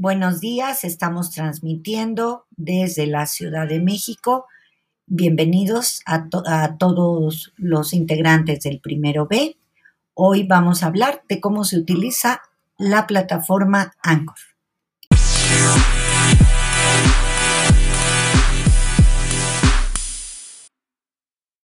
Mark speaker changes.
Speaker 1: Buenos días, estamos transmitiendo desde la Ciudad de México. Bienvenidos a, todos los integrantes del primero B. Hoy vamos a hablar de cómo se utiliza la plataforma Anchor.